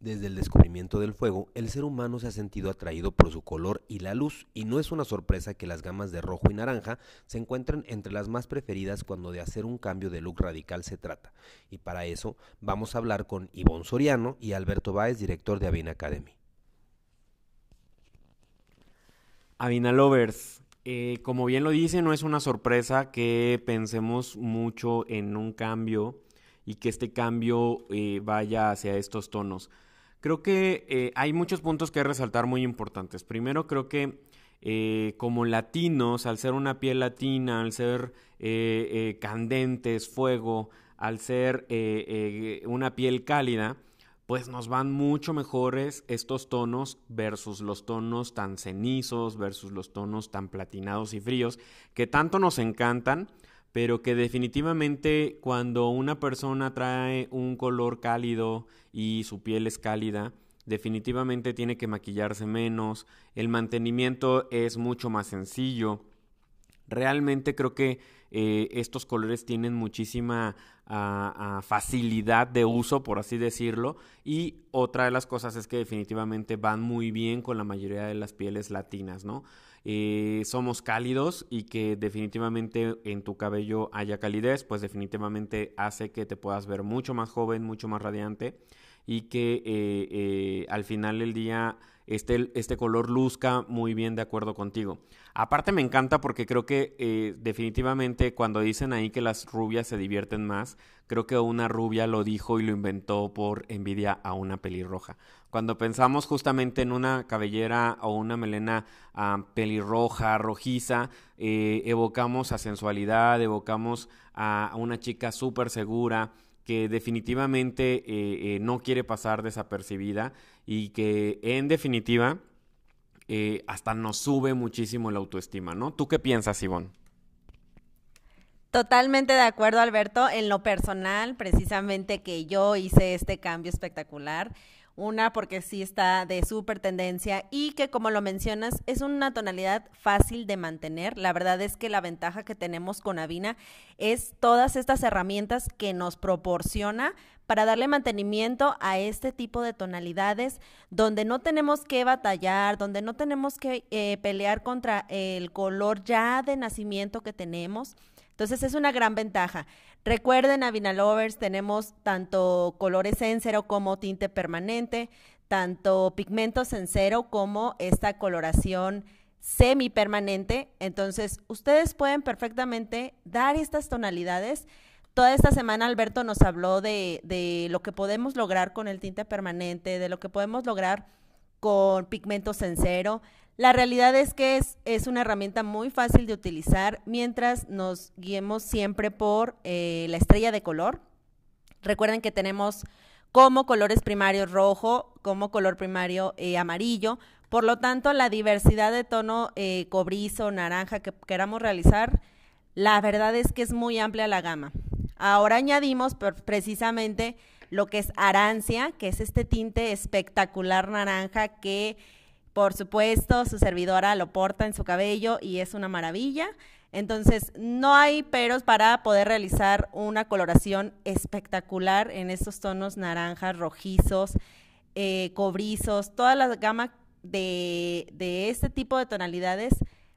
Desde el descubrimiento del fuego, el ser humano se ha sentido atraído por su color y la luz, y no es una sorpresa que las gamas de rojo y naranja se encuentren entre las más preferidas cuando de hacer un cambio de look radical se trata. Y para eso vamos a hablar con Ivonne Soriano y Alberto Báez, director de Avina Academy. Avina Lovers, eh, como bien lo dice, no es una sorpresa que pensemos mucho en un cambio y que este cambio eh, vaya hacia estos tonos. Creo que eh, hay muchos puntos que resaltar muy importantes. Primero, creo que eh, como latinos, al ser una piel latina, al ser eh, candentes, fuego, al ser una piel cálida, pues nos van mucho mejores estos tonos versus los tonos tan cenizos, versus los tonos tan platinados y fríos, que tanto nos encantan, pero que definitivamente cuando una persona trae un color cálido y su piel es cálida, definitivamente tiene que maquillarse menos, el mantenimiento es mucho más sencillo. Realmente creo que eh, estos colores tienen muchísima ah, ah, facilidad de uso, por así decirlo. Y otra de las cosas es que definitivamente van muy bien con la mayoría de las pieles latinas, ¿no? Eh, somos cálidos y que definitivamente en tu cabello haya calidez, pues definitivamente hace que te puedas ver mucho más joven, mucho más radiante y que eh, al final del día este, este color luzca muy bien de acuerdo contigo. Aparte me encanta porque creo que eh, definitivamente cuando dicen ahí que las rubias se divierten más, creo que una rubia lo dijo y lo inventó por envidia a una pelirroja. Cuando pensamos justamente en una cabellera o una melena ah, pelirroja, rojiza, eh, evocamos a sensualidad, evocamos a una chica súper segura, que definitivamente eh, no quiere pasar desapercibida y que en definitiva eh, hasta nos sube muchísimo la autoestima, ¿no? ¿Tú qué piensas, Ivonne? Totalmente de acuerdo, Alberto. En lo personal, precisamente que yo hice este cambio espectacular. Una, porque sí está de súper tendencia y que, como lo mencionas, es una tonalidad fácil de mantener. La verdad es que la ventaja que tenemos con Avina es todas estas herramientas que nos proporciona para darle mantenimiento a este tipo de tonalidades donde no tenemos que batallar, donde no tenemos que eh, pelear contra el color ya de nacimiento que tenemos. Entonces es una gran ventaja. Recuerden, a Vinalovers tenemos tanto colores en cero como tinte permanente, tanto pigmentos en cero como esta coloración semi-permanente. Entonces, ustedes pueden perfectamente dar estas tonalidades Toda esta semana Alberto nos habló de, de, lo que podemos lograr con el tinte permanente, de lo que podemos lograr con pigmentos en cero. La realidad es que es, es una herramienta muy fácil de utilizar mientras nos guiemos siempre por eh, la estrella de color. Recuerden que tenemos como colores primarios rojo, como color primario eh, amarillo. Por lo tanto, la diversidad de tono eh, cobrizo, naranja que queramos realizar, la verdad es que es muy amplia la gama. Ahora añadimos precisamente lo que es arancia, que es este tinte espectacular naranja que, por supuesto, su servidora lo porta en su cabello y es una maravilla. Entonces, no hay peros para poder realizar una coloración espectacular en estos tonos naranjas, rojizos, eh, cobrizos, toda la gama de, de este tipo de tonalidades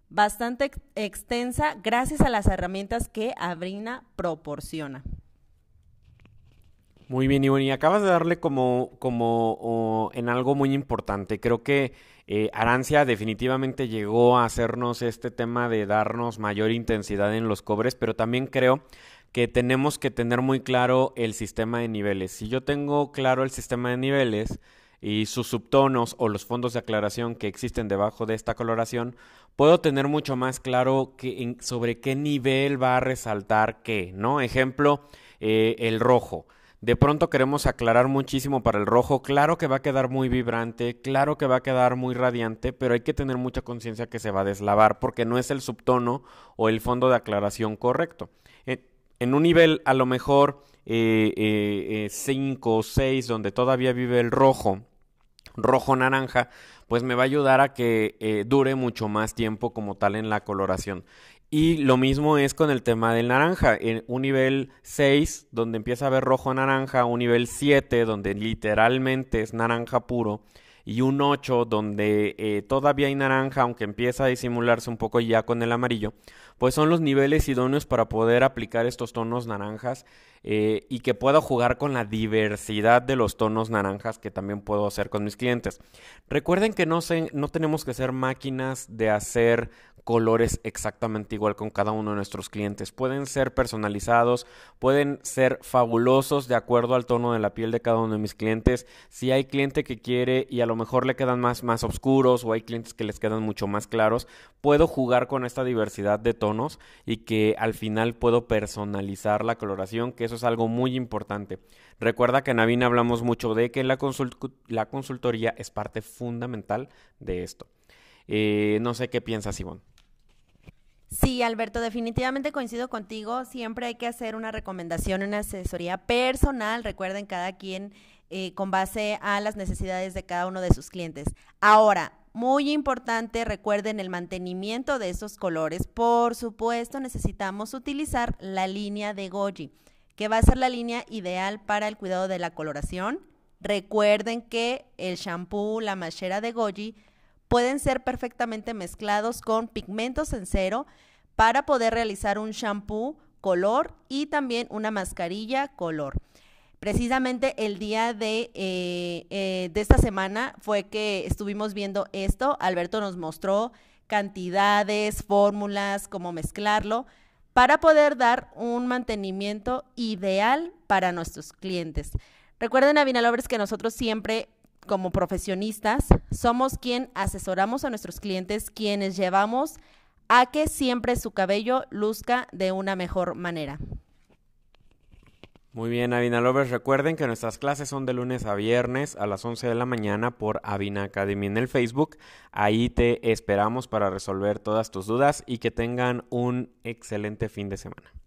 bastante extensa gracias a las herramientas que Abrina proporciona. Muy bien, Ivonne, y acabas de darle como, como en algo muy importante. Creo que eh, Arancia definitivamente llegó a hacernos este tema de darnos mayor intensidad en los cobres, pero también creo que tenemos que tener muy claro el sistema de niveles. Si yo tengo claro el sistema de niveles, y sus subtonos o los fondos de aclaración que existen debajo de esta coloración, puedo tener mucho más claro que, sobre qué nivel va a resaltar qué, ¿no? Ejemplo, eh, el rojo. De pronto queremos aclarar muchísimo para el rojo. Claro que va a quedar muy vibrante, claro que va a quedar muy radiante, pero hay que tener mucha conciencia que se va a deslavar porque no es el subtono o el fondo de aclaración correcto. En, un nivel a lo mejor 5 eh, eh, o 6 donde todavía vive el rojo, rojo-naranja, pues me va a ayudar a que eh, dure mucho más tiempo como tal en la coloración. Y lo mismo es con el tema del naranja. En un nivel 6, donde empieza a ver rojo-naranja, un nivel 7, donde literalmente es naranja puro, y un 8 donde eh, todavía hay naranja, aunque empieza a disimularse un poco ya con el amarillo, pues son los niveles idóneos para poder aplicar estos tonos naranjas eh, y que pueda jugar con la diversidad de los tonos naranjas que también puedo hacer con mis clientes. Recuerden que no, no tenemos que ser máquinas de hacer colores exactamente igual con cada uno de nuestros clientes. Pueden ser personalizados, pueden ser fabulosos de acuerdo al tono de la piel de cada uno de mis clientes. Si hay cliente que quiere y a lo mejor le quedan más, más oscuros o hay clientes que les quedan mucho más claros, puedo jugar con esta diversidad de tonos y que al final puedo personalizar la coloración, que eso es algo muy importante. Recuerda que en Avina hablamos mucho de que la, la consultoría es parte fundamental de esto. Eh, no sé qué piensas, Ivonne. Sí, Alberto, definitivamente coincido contigo. Siempre hay que hacer una recomendación, una asesoría personal. Recuerden, cada quien eh, con base a las necesidades de cada uno de sus clientes. Ahora, muy importante, recuerden el mantenimiento de esos colores. Por supuesto, necesitamos utilizar la línea de Goji, que va a ser la línea ideal para el cuidado de la coloración. Recuerden que el shampoo, la machera de Goji, pueden ser perfectamente mezclados con pigmentos en cero para poder realizar un shampoo color y también una mascarilla color. Precisamente el día de, eh, eh, de esta semana fue que estuvimos viendo esto. Alberto nos mostró cantidades, fórmulas, cómo mezclarlo para poder dar un mantenimiento ideal para nuestros clientes. Recuerden, Avinalobres, que nosotros siempre como profesionistas, somos quien asesoramos a nuestros clientes, quienes llevamos a que siempre su cabello luzca de una mejor manera. Muy bien, Avina Lovers. Recuerden que nuestras clases son de lunes a viernes a las 11 de la mañana por Avina Academy en el Facebook. Ahí te esperamos para resolver todas tus dudas y que tengan un excelente fin de semana.